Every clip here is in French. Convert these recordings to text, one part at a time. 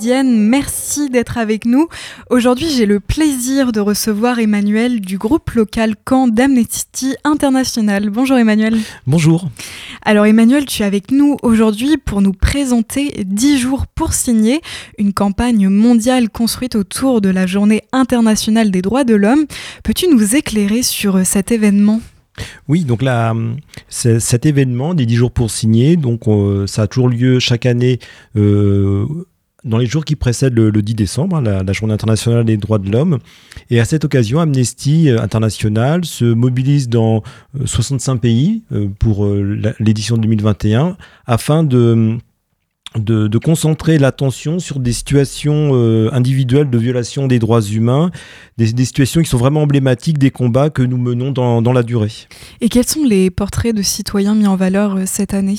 Méridienne, merci d'être avec nous. Aujourd'hui j'ai le plaisir de recevoir Emmanuel du groupe local Camp d'Amnesty International. Bonjour Emmanuel. Bonjour. Alors Emmanuel, tu es avec nous aujourd'hui pour nous présenter 10 jours pour signer, une campagne mondiale construite autour de la journée internationale des droits de l'homme. Peux-tu nous éclairer sur cet événement? Oui, donc là, cet événement des 10 jours pour signer, donc euh, ça a toujours lieu chaque année euh, dans les jours qui précèdent le, 10 décembre, hein, la, Journée internationale des droits de l'homme. Et à cette occasion, Amnesty International se mobilise dans 65 euh, pays pour l'édition 2021 afin de de, concentrer l'attention sur des situations euh, individuelles de violation des droits humains, des, situations qui sont vraiment emblématiques des combats que nous menons dans, dans la durée. Et quels sont les portraits de citoyens mis en valeur euh, cette année?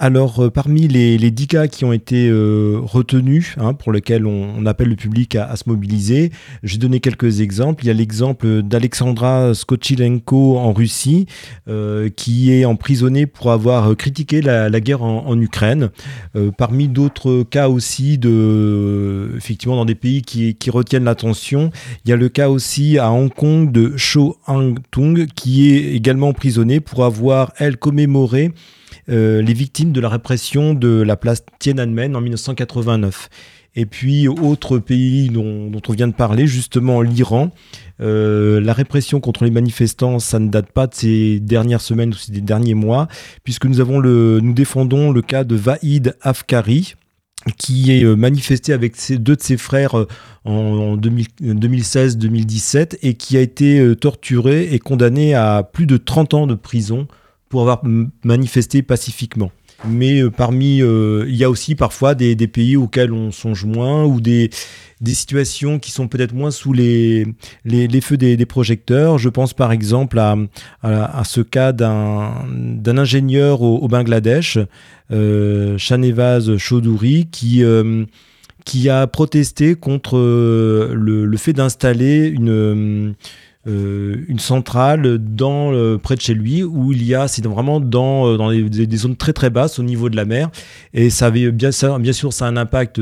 Alors, euh, parmi les, les 10 cas qui ont été euh, retenus, hein, pour lesquels on, appelle le public à, se mobiliser, j'ai donné quelques exemples. Il y a l'exemple d'Alexandra Skochilenko en Russie, euh, qui est emprisonnée pour avoir critiqué la, guerre en, Ukraine. parmi d'autres cas aussi, de, effectivement, dans des pays qui, qui retiennent l'attention, il y a le cas aussi à Hong Kong de Cho Hang-tung, qui est également emprisonnée pour avoir, elle, commémoré euh, les victimes de la répression de la place Tiananmen en 1989. Et puis, autre pays dont, on vient de parler, justement l'Iran. Euh, la répression contre les manifestants, ça ne date pas de ces dernières semaines ou des derniers mois, puisque nous, avons le, nous défendons le cas de Vahid Afkari, qui est euh, manifesté avec deux de ses frères en 2016-2017 et qui a été torturé et condamné à plus de 30 ans de prison pour avoir manifesté pacifiquement. Mais euh, parmi, euh, il y a aussi parfois des, pays auxquels on songe moins ou des, situations qui sont peut-être moins sous les, feux des, projecteurs. Je pense par exemple à, ce cas d'un ingénieur au, Bangladesh, euh, Shanevaz Choudhury, qui, euh, qui a protesté contre le fait d'installer une euh, une centrale dans, euh, près de chez lui où il y a, c'est vraiment dans, euh, des, zones très très basses au niveau de la mer. Et ça avait bien, bien sûr, ça a un impact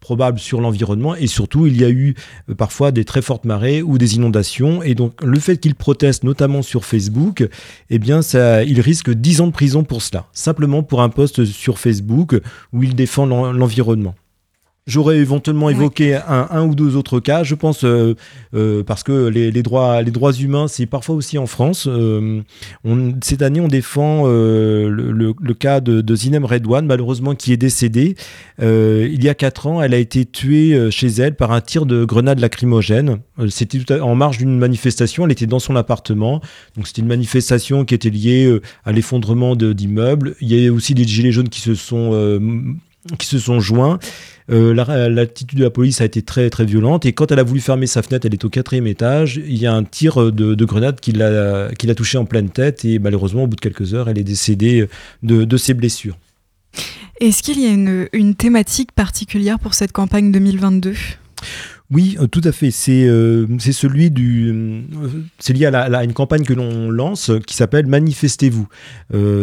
probable sur l'environnement. Et surtout, il y a eu parfois des très fortes marées ou des inondations. Et donc, le fait qu'il proteste, notamment sur Facebook, eh bien, ça, il risque 10 ans de prison pour cela. Simplement pour un post sur Facebook où il défend l'environnement. J'aurais éventuellement évoqué un, ou deux autres cas, je pense, euh, euh, parce que les, droits, les droits humains, c'est parfois aussi en France. Euh, cette année, on défend le, cas de, Zinem Redouane, malheureusement, qui est décédée. il y a quatre ans, elle a été tuée chez elle par un tir de grenade lacrymogène. C'était en marge d'une manifestation, elle était dans son appartement. Donc c'était une manifestation qui était liée à l'effondrement d'immeubles. Il y a aussi des gilets jaunes qui se sont qui se sont joints. Euh, l'attitude de la police a été très très violente et quand elle a voulu fermer sa fenêtre, elle est au quatrième étage. Il y a un tir de, grenade qui l'a touché en pleine tête et malheureusement au bout de quelques heures, elle est décédée de, ses blessures. Est-ce qu'il y a une, une thématique particulière pour cette campagne 2022 oui, euh, tout à fait. C'est euh, celui du. Euh, lié à, une campagne que l'on lance qui s'appelle Manifestez-vous.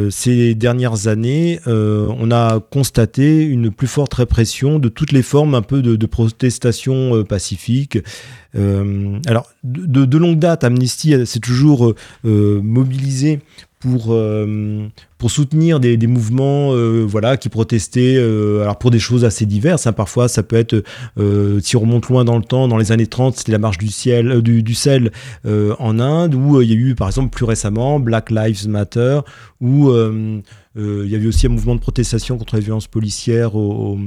ces dernières années, on a constaté une plus forte répression de toutes les formes un peu de, de protestation pacifique. alors, de, de, longue date, Amnesty s'est toujours mobilisé pour, euh, pour soutenir des, mouvements euh, voilà, qui protestaient euh, alors pour des choses assez diverses. Hein. Parfois, ça peut être, si on remonte loin dans le temps, dans les années 30, c'était la marche du, ciel, du, sel en Inde, où il y a eu, par exemple, plus récemment, Black Lives Matter, où il y avait aussi un mouvement de protestation contre les violences policières au,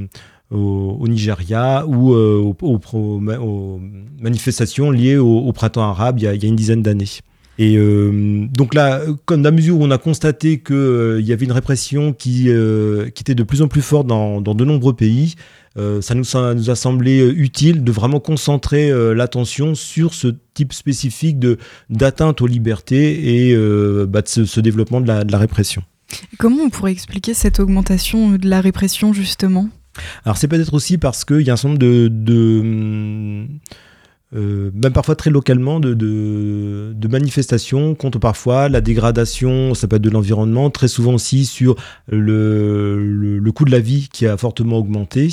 au, Nigeria ou aux, manifestations liées au, printemps arabe il y a une dizaine d'années. Et euh, donc là, comme à mesure où on a constaté qu'il euh, y avait une répression qui, euh, qui était de plus en plus forte dans, dans de nombreux pays, ça nous, ça, nous, a semblé utile de vraiment concentrer l'attention sur ce type spécifique d'atteinte aux libertés et bah, de ce, développement de la, de la répression. Comment on pourrait expliquer cette augmentation de la répression justement? Alors c'est peut-être aussi parce qu'il y a un certain nombre de, de même parfois très localement, de, de, manifestations contre parfois la dégradation, ça peut être de l'environnement, très souvent aussi sur le, le, coût de la vie qui a fortement augmenté.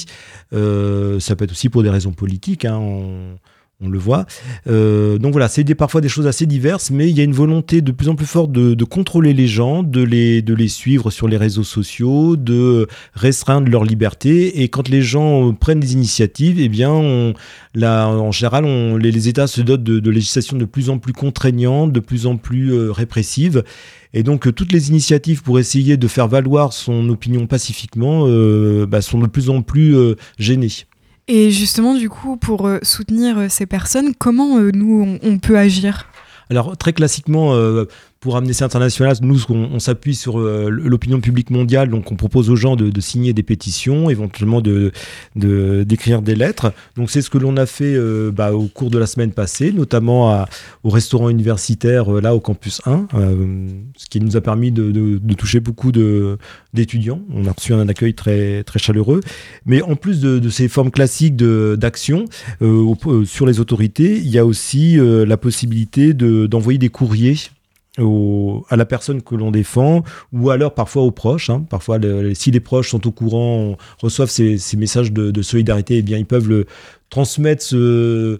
ça peut être aussi pour des raisons politiques. Hein, le voit. Euh, donc voilà, c'est parfois des choses assez diverses, mais il y a une volonté de plus en plus forte de, contrôler les gens, de les, suivre sur les réseaux sociaux, de restreindre leur liberté. Et quand les gens prennent des initiatives, eh bien, on, en général, on, les, États se dotent de, législations de plus en plus contraignantes, de plus en plus euh, répressives. Et donc, toutes les initiatives pour essayer de faire valoir son opinion pacifiquement euh, bah, sont de plus en plus gênées. Et justement, du coup, pour euh, soutenir euh, ces personnes, comment euh, nous, on, peut agir? Alors très classiquement, pour Amnesty International, nous, on, s'appuie sur euh, l'opinion publique mondiale, donc on propose aux gens de, signer des pétitions, éventuellement d'écrire des lettres. Donc c'est ce que l'on a fait euh, bah, au cours de la semaine passée, notamment au restaurant universitaire euh, là au campus 1, ce qui nous a permis de, toucher beaucoup d'étudiants. On a reçu un accueil très très chaleureux. Mais en plus de, ces formes classiques d'action sur les autorités, il y a aussi la possibilité d'envoyer des courriers à la personne que l'on défend ou alors parfois aux proches. Hein. Parfois, si les proches sont au courant, reçoivent ces, messages de, solidarité, et eh bien, ils peuvent le, transmettre ce,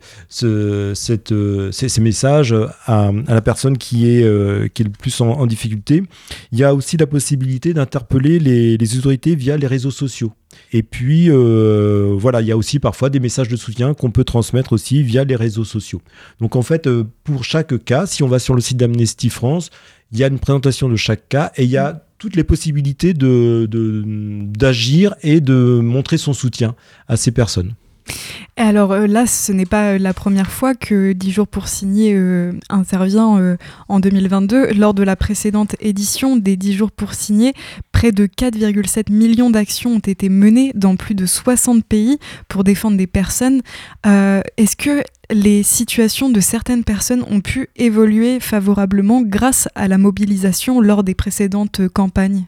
cette, ces, messages à, la personne qui est, euh, qui est le plus en, difficulté. Il y a aussi la possibilité d'interpeller les, les, autorités via les réseaux sociaux. Et puis, euh, voilà, il y a aussi parfois des messages de soutien qu'on peut transmettre aussi via les réseaux sociaux. Donc, en fait, euh, pour chaque cas, si on va sur le site d'Amnesty France, il y a une présentation de chaque cas et il y a toutes les possibilités d'agir de, et de montrer son soutien à ces personnes alors euh, là, ce n'est pas la première fois que 10 jours pour signer intervient en 2022. Lors de la précédente édition des 10 jours pour signer, près de 4,7 millions d'actions ont été menées dans plus de 60 pays pour défendre des personnes. Est-ce que les situations de certaines personnes ont pu évoluer favorablement grâce à la mobilisation lors des précédentes campagnes?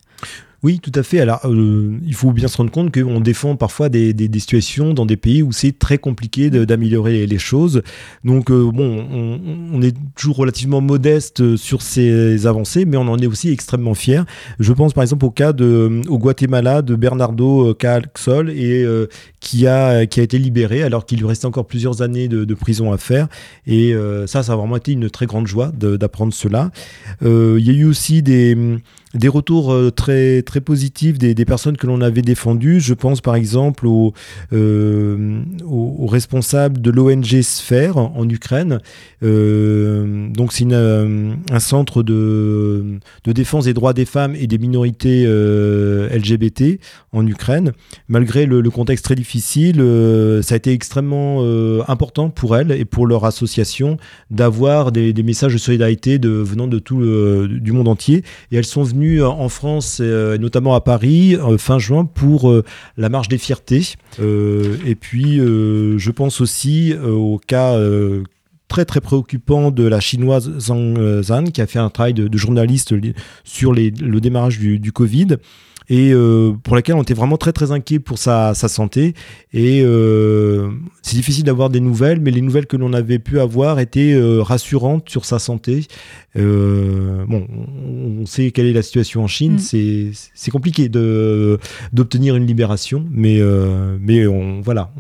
Oui, tout à fait. Alors, euh, il faut bien se rendre compte qu'on défend parfois des, situations dans des pays où c'est très compliqué d'améliorer les choses. Donc, euh, bon, on, est toujours relativement modeste sur ces avancées, mais on en est aussi extrêmement fier. Je pense par exemple au cas de, au Guatemala de Bernardo Calxol et qui a qui a été libéré alors qu'il lui restait encore plusieurs années de, prison à faire. Et ça, ça a vraiment été une très grande joie d'apprendre cela. Il y a eu aussi des des retours euh, très, très positifs des, personnes que l'on avait défendues. Je pense par exemple aux euh, au, responsables de l'ONG Sphère en, Ukraine. Euh, donc c'est un centre de, de, défense des droits des femmes et des minorités LGBT en Ukraine. Malgré le, le contexte très difficile, ça a été extrêmement important pour elles et pour leur association d'avoir des, messages de solidarité venant de tout du monde entier. Et elles sont venues en France, euh, notamment à Paris, euh, fin juin, pour euh, la marche des fiertés. et puis, je pense aussi au cas très très préoccupant de la chinoise Zhang Zhan, qui a fait un travail de, journaliste sur le démarrage du Covid et euh, pour laquelle on était vraiment très très inquiet pour sa, santé. Et euh, c'est difficile d'avoir des nouvelles, mais les nouvelles que l'on avait pu avoir étaient euh, rassurantes sur sa santé. bon, on sait quelle est la situation en Chine, mm. c'est compliqué d'obtenir une libération, mais, mais on, voilà,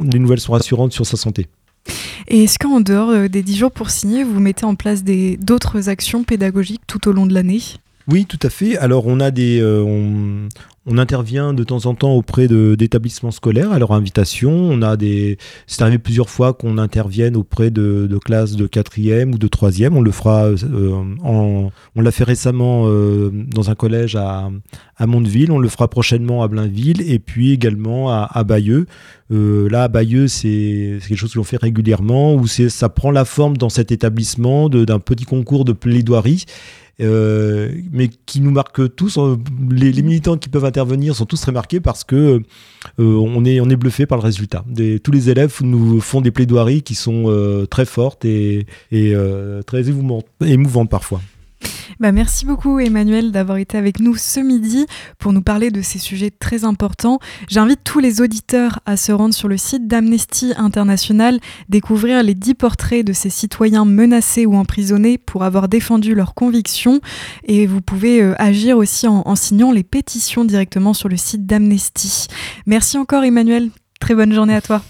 les nouvelles sont rassurantes sur sa santé. Et est-ce qu'en dehors des 10 jours pour signer, vous mettez en place d'autres actions pédagogiques tout au long de l'année? Oui, tout à fait. Alors, on a des, euh, on, intervient de temps en temps auprès d'établissements scolaires à leur invitation. On a des, c'est arrivé plusieurs fois qu'on intervienne auprès de, classes de quatrième ou de troisième. On le fera, euh, en, on l'a fait récemment euh, dans un collège à, à. On le fera prochainement à Blainville et puis également à, à Bayeux. là, à Bayeux, c'est quelque chose que l'on fait régulièrement où ça prend la forme dans cet établissement d'un petit concours de plaidoirie. Euh, mais qui nous marque tous. Euh, les, militants qui peuvent intervenir sont tous très marqués parce que euh, on est on est bluffé par le résultat. Tous les élèves nous font des plaidoiries qui sont très fortes et, très émouvantes parfois. Bah, merci beaucoup Emmanuel d'avoir été avec nous ce midi pour nous parler de ces sujets très importants. J'invite tous les auditeurs à se rendre sur le site d'Amnesty International, découvrir les dix portraits de ces citoyens menacés ou emprisonnés pour avoir défendu leurs convictions. Et vous pouvez euh, agir aussi en, en signant les pétitions directement sur le site d'Amnesty. Merci encore Emmanuel. Très bonne journée à toi.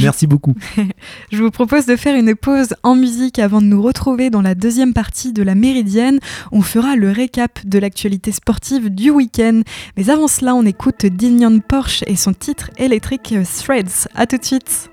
Merci beaucoup. Je vous propose de faire une pause en musique avant de nous retrouver dans la deuxième partie de la Méridienne. On fera le récap de l'actualité sportive du week-end. Mais avant cela, on écoute Dignon Porsche et son titre électrique Threads. A tout de suite.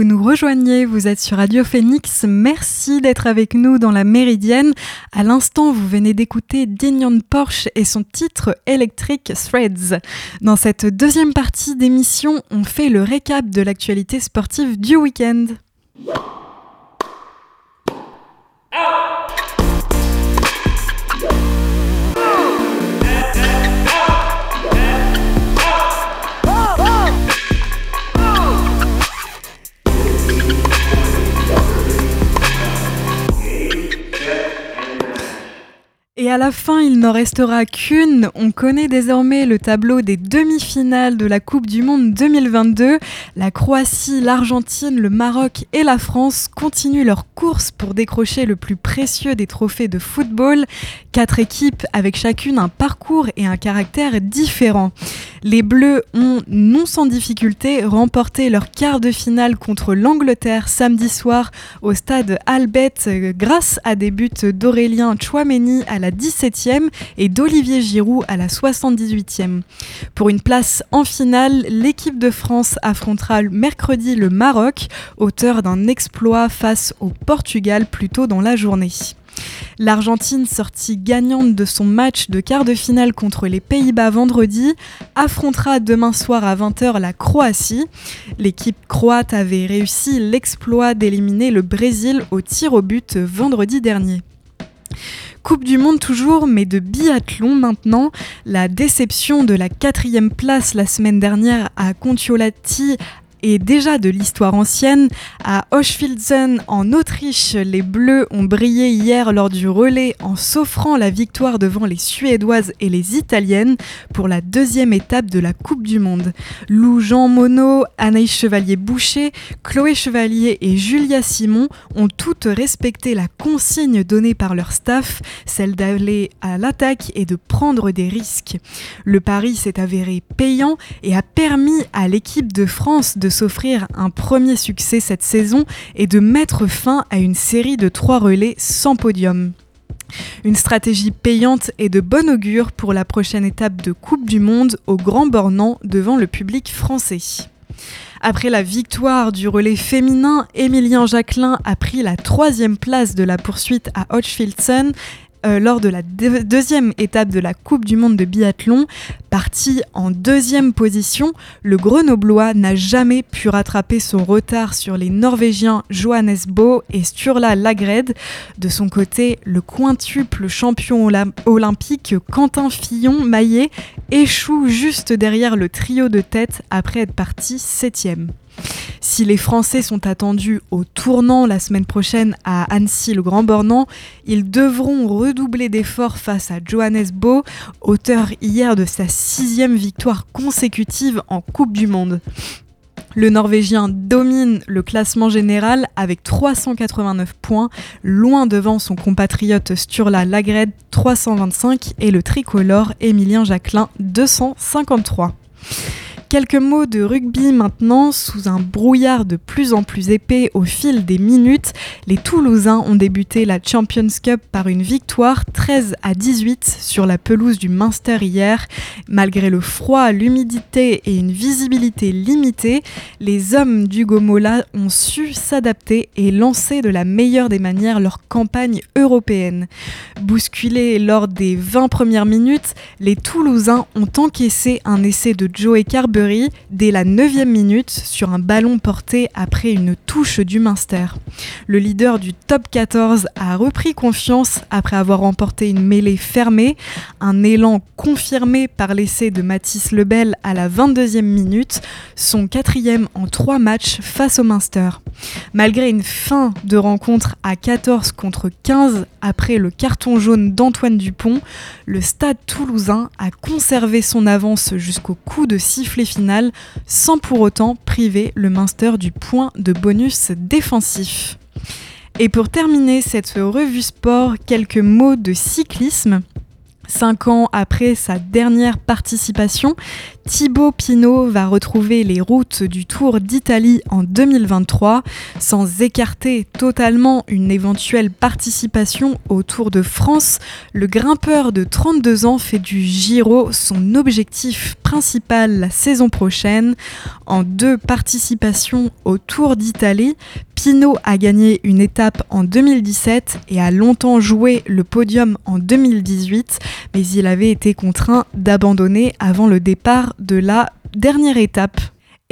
Vous nous rejoignez, vous êtes sur Radio Phoenix. Merci d'être avec nous dans la Méridienne. À l'instant, vous venez d'écouter Dignon Porsche et son titre Electric Threads. Dans cette deuxième partie d'émission, on fait le récap de l'actualité sportive du week-end. Et Et à la fin, il n'en restera qu'une. On connaît désormais le tableau des demi-finales de la Coupe du Monde 2022. La Croatie, l'Argentine, le Maroc et la France continuent leur course pour décrocher le plus précieux des trophées de football. Quatre équipes avec chacune un parcours et un caractère différent. Les Bleus ont, non sans difficulté, remporté leur quart de finale contre l'Angleterre samedi soir au stade Albert grâce à des buts d'Aurélien Chouameni à la 17e et d'Olivier Giroud à la 78e. Pour une place en finale, l'équipe de France affrontera mercredi le Maroc, auteur d'un exploit face au Portugal plus tôt dans la journée. L'Argentine, sortie gagnante de son match de quart de finale contre les Pays-Bas vendredi, affrontera demain soir à 20h la Croatie. L'équipe croate avait réussi l'exploit d'éliminer le Brésil au tir au but vendredi dernier. Coupe du Monde toujours, mais de biathlon maintenant. La déception de la quatrième place la semaine dernière à Contiolati et déjà de l'histoire ancienne. À Hochfilzen, en Autriche, les Bleus ont brillé hier lors du relais en s'offrant la victoire devant les Suédoises et les Italiennes pour la deuxième étape de la Coupe du Monde. Lou Jean Monod, Anaïs Chevalier-Boucher, Chloé Chevalier et Julia Simon ont toutes respecté la consigne donnée par leur staff, celle d'aller à l'attaque et de prendre des risques. Le pari s'est avéré payant et a permis à l'équipe de France de s'offrir un premier succès cette saison et de mettre fin à une série de trois relais sans podium. Une stratégie payante et de bon augure pour la prochaine étape de Coupe du Monde au Grand Bornand devant le public français. Après la victoire du relais féminin, Émilien Jacquelin a pris la troisième place de la poursuite à Hochfilzen euh, lors de la deuxième étape de la Coupe du Monde de biathlon. Parti en deuxième position, le Grenoblois n'a jamais pu rattraper son retard sur les Norvégiens Johannes Bo et Sturla Lagred. De son côté, le quintuple champion olympique Quentin Fillon-Maillet échoue juste derrière le trio de tête après être parti septième. Si les Français sont attendus au tournant la semaine prochaine à Annecy-le-Grand-Bornand, ils devront redoubler d'efforts face à Johannes Bo, auteur hier de sa sixième victoire consécutive en Coupe du Monde. Le Norvégien domine le classement général avec 389 points, loin devant son compatriote Sturla Lagred 325 et le tricolore Émilien Jacquelin 253. Quelques mots de rugby maintenant, sous un brouillard de plus en plus épais au fil des minutes, les Toulousains ont débuté la Champions Cup par une victoire 13 à 18 sur la pelouse du Munster hier. Malgré le froid, l'humidité et une visibilité limitée, les hommes du Gomola ont su s'adapter et lancer de la meilleure des manières leur campagne européenne. Bousculés lors des 20 premières minutes, les Toulousains ont encaissé un essai de Joey Dès la 9 minute sur un ballon porté après une touche du Munster. Le leader du top 14 a repris confiance après avoir remporté une mêlée fermée, un élan confirmé par l'essai de Mathis Lebel à la 22e minute, son quatrième en trois matchs face au Munster. Malgré une fin de rencontre à 14 contre 15 après le carton jaune d'Antoine Dupont, le stade toulousain a conservé son avance jusqu'au coup de sifflet finale sans pour autant priver le Munster du point de bonus défensif. Et pour terminer cette revue sport, quelques mots de cyclisme. Cinq ans après sa dernière participation, Thibaut Pinot va retrouver les routes du Tour d'Italie en 2023, sans écarter totalement une éventuelle participation au Tour de France. Le grimpeur de 32 ans fait du Giro son objectif principal la saison prochaine. En deux participations au Tour d'Italie, Pinot a gagné une étape en 2017 et a longtemps joué le podium en 2018, mais il avait été contraint d'abandonner avant le départ de la dernière étape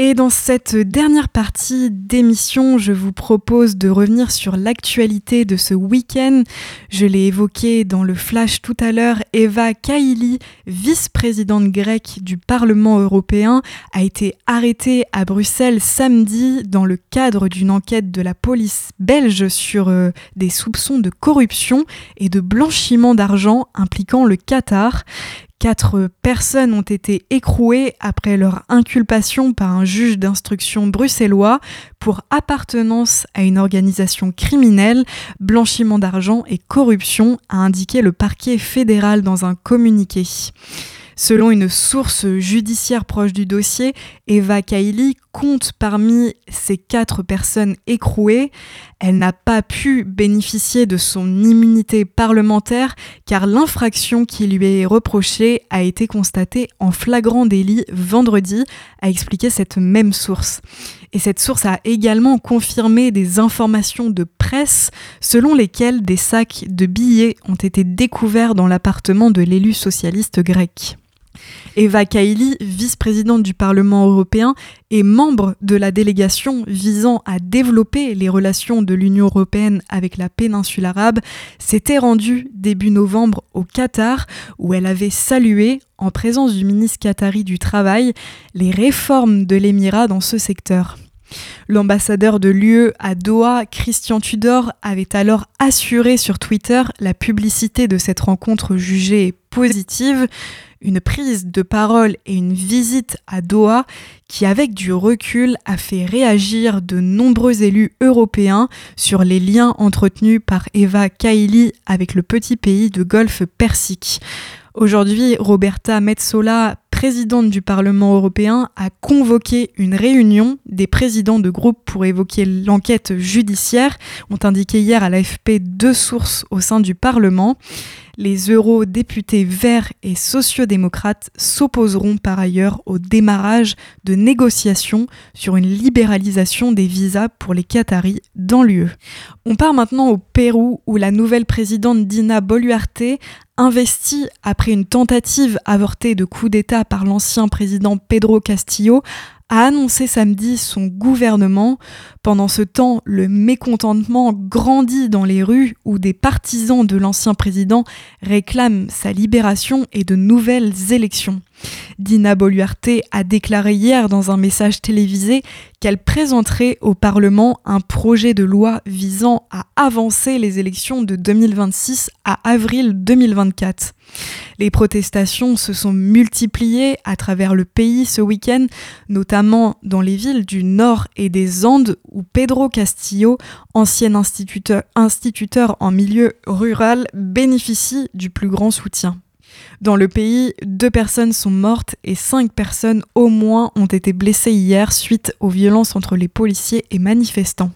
Et dans cette dernière partie d'émission, je vous propose de revenir sur l'actualité de ce week-end. Je l'ai évoqué dans le flash tout à l'heure, Eva Kaili, vice-présidente grecque du Parlement européen, a été arrêtée à Bruxelles samedi dans le cadre d'une enquête de la police belge sur euh, des soupçons de corruption et de blanchiment d'argent impliquant le Qatar. Quatre personnes ont été écrouées après leur inculpation par un juge d'instruction bruxellois pour appartenance à une organisation criminelle, blanchiment d'argent et corruption, a indiqué le parquet fédéral dans un communiqué. Selon une source judiciaire proche du dossier, Eva Kaili compte parmi ces quatre personnes écrouées. Elle n'a pas pu bénéficier de son immunité parlementaire car l'infraction qui lui est reprochée a été constatée en flagrant délit vendredi, a expliqué cette même source. Et cette source a également confirmé des informations de presse selon lesquelles des sacs de billets ont été découverts dans l'appartement de l'élu socialiste grec. Eva Kaili, vice-présidente du Parlement européen et membre de la délégation visant à développer les relations de l'Union européenne avec la péninsule arabe, s'était rendue début novembre au Qatar où elle avait salué, en présence du ministre qatari du Travail, les réformes de l'Émirat dans ce secteur. L'ambassadeur de l'UE à Doha, Christian Tudor, avait alors assuré sur Twitter la publicité de cette rencontre jugée positive, une prise de parole et une visite à Doha qui, avec du recul, a fait réagir de nombreux élus européens sur les liens entretenus par Eva Kaili avec le petit pays de Golfe Persique. Aujourd'hui, Roberta Metsola, présidente du Parlement européen, a convoqué une réunion des présidents de groupe pour évoquer l'enquête judiciaire, ont indiqué hier à l'AFP deux sources au sein du Parlement. Les eurodéputés verts et sociodémocrates s'opposeront par ailleurs au démarrage de négociations sur une libéralisation des visas pour les Qataris dans l'UE. On part maintenant au Pérou où la nouvelle présidente Dina Boluarte investie après une tentative avortée de coup d'État par l'ancien président Pedro Castillo a annoncé samedi son gouvernement. Pendant ce temps, le mécontentement grandit dans les rues où des partisans de l'ancien président réclament sa libération et de nouvelles élections. Dina Boluarte a déclaré hier dans un message télévisé qu'elle présenterait au Parlement un projet de loi visant à avancer les élections de 2026 à avril 2024. Les protestations se sont multipliées à travers le pays ce week-end, notamment dans les villes du nord et des Andes où Pedro Castillo, ancien instituteur, instituteur en milieu rural, bénéficie du plus grand soutien. Dans le pays, deux personnes sont mortes et cinq personnes au moins ont été blessées hier suite aux violences entre les policiers et manifestants.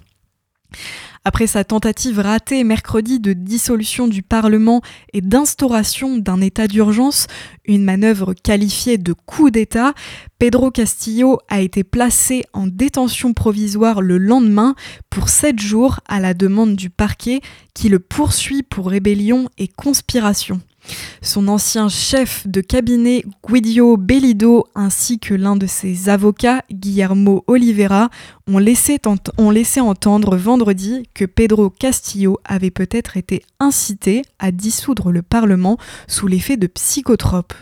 Après sa tentative ratée mercredi de dissolution du Parlement et d'instauration d'un état d'urgence, une manœuvre qualifiée de coup d'État, Pedro Castillo a été placé en détention provisoire le lendemain pour sept jours à la demande du parquet qui le poursuit pour rébellion et conspiration. Son ancien chef de cabinet Guido Bellido ainsi que l'un de ses avocats, Guillermo Oliveira, ont laissé, ont laissé entendre vendredi que Pedro Castillo avait peut-être été incité à dissoudre le Parlement sous l'effet de psychotropes.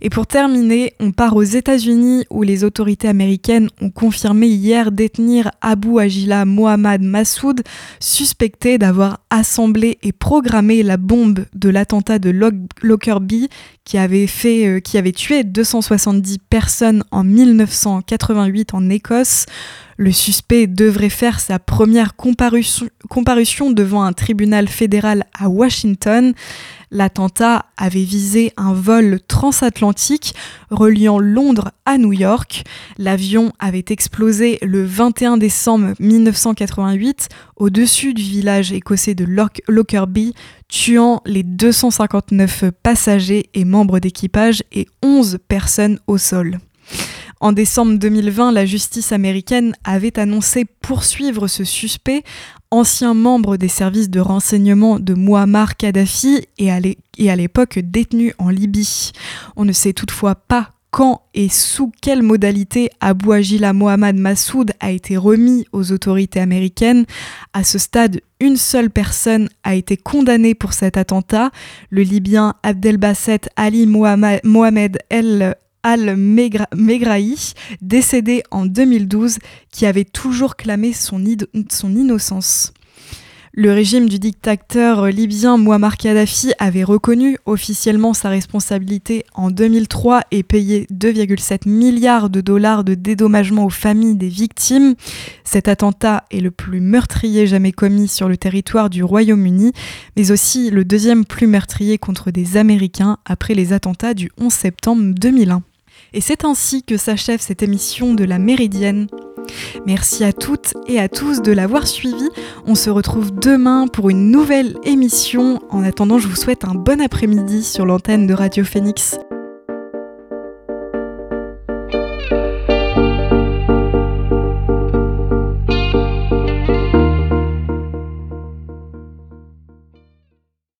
Et pour terminer, on part aux États-Unis où les autorités américaines ont confirmé hier détenir Abu Agila Mohamed Massoud, suspecté d'avoir assemblé et programmé la bombe de l'attentat de Lockerbie qui avait, fait, euh, qui avait tué 270 personnes en 1988 en Écosse. Le suspect devrait faire sa première comparution devant un tribunal fédéral à Washington. L'attentat avait visé un vol transatlantique reliant Londres à New York. L'avion avait explosé le 21 décembre 1988 au-dessus du village écossais de Lockerbie, tuant les 259 passagers et membres d'équipage et 11 personnes au sol. En décembre 2020, la justice américaine avait annoncé poursuivre ce suspect, ancien membre des services de renseignement de Muammar Kadhafi et à l'époque détenu en Libye. On ne sait toutefois pas quand et sous quelle modalité Abu Agila Mohamed Massoud a été remis aux autorités américaines. À ce stade, une seule personne a été condamnée pour cet attentat, le Libyen Abdelbasset Ali Mohamed El Al-Megrahi, décédé en 2012, qui avait toujours clamé son, son innocence. Le régime du dictateur libyen Muammar Kadhafi avait reconnu officiellement sa responsabilité en 2003 et payé 2,7 milliards de dollars de dédommagement aux familles des victimes. Cet attentat est le plus meurtrier jamais commis sur le territoire du Royaume-Uni, mais aussi le deuxième plus meurtrier contre des Américains après les attentats du 11 septembre 2001. Et c'est ainsi que s'achève cette émission de la Méridienne. Merci à toutes et à tous de l'avoir suivi. On se retrouve demain pour une nouvelle émission. En attendant, je vous souhaite un bon après-midi sur l'antenne de Radio Phoenix.